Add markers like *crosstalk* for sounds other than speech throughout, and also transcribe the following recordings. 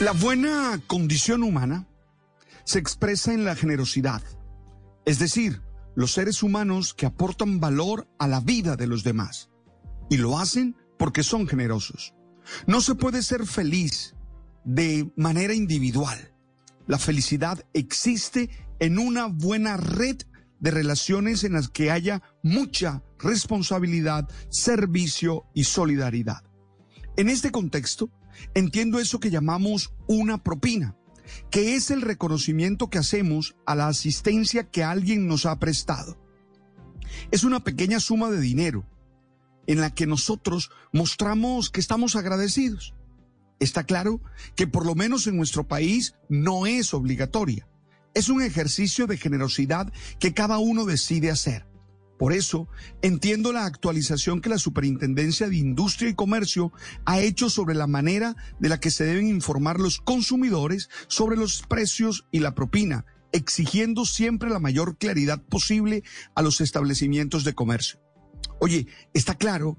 La buena condición humana se expresa en la generosidad. Es decir, los seres humanos que aportan valor a la vida de los demás. Y lo hacen porque son generosos. No se puede ser feliz de manera individual. La felicidad existe en una buena red de relaciones en las que haya mucha responsabilidad, servicio y solidaridad. En este contexto, entiendo eso que llamamos una propina, que es el reconocimiento que hacemos a la asistencia que alguien nos ha prestado. Es una pequeña suma de dinero en la que nosotros mostramos que estamos agradecidos. Está claro que por lo menos en nuestro país no es obligatoria. Es un ejercicio de generosidad que cada uno decide hacer. Por eso, entiendo la actualización que la Superintendencia de Industria y Comercio ha hecho sobre la manera de la que se deben informar los consumidores sobre los precios y la propina, exigiendo siempre la mayor claridad posible a los establecimientos de comercio. Oye, está claro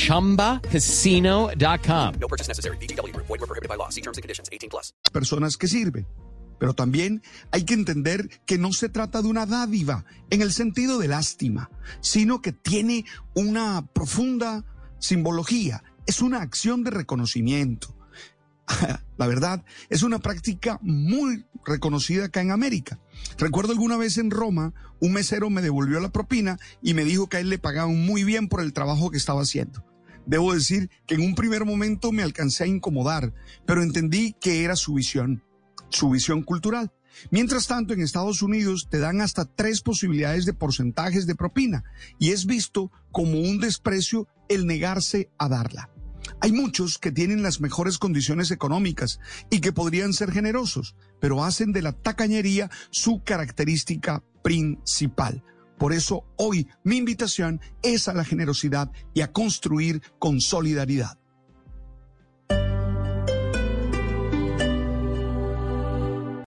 ChumbaCasino.com. No purchase necessary. BGW. Void were prohibited by law. See terms and conditions. 18 plus. Personas que sirven. Pero también hay que entender que no se trata de una dádiva en el sentido de lástima, sino que tiene una profunda simbología. Es una acción de reconocimiento. *laughs* La verdad, es una práctica muy reconocida acá en América. Recuerdo alguna vez en Roma, un mesero me devolvió la propina y me dijo que a él le pagaban muy bien por el trabajo que estaba haciendo. Debo decir que en un primer momento me alcancé a incomodar, pero entendí que era su visión, su visión cultural. Mientras tanto, en Estados Unidos te dan hasta tres posibilidades de porcentajes de propina y es visto como un desprecio el negarse a darla. Hay muchos que tienen las mejores condiciones económicas y que podrían ser generosos, pero hacen de la tacañería su característica principal. Por eso hoy mi invitación es a la generosidad y a construir con solidaridad.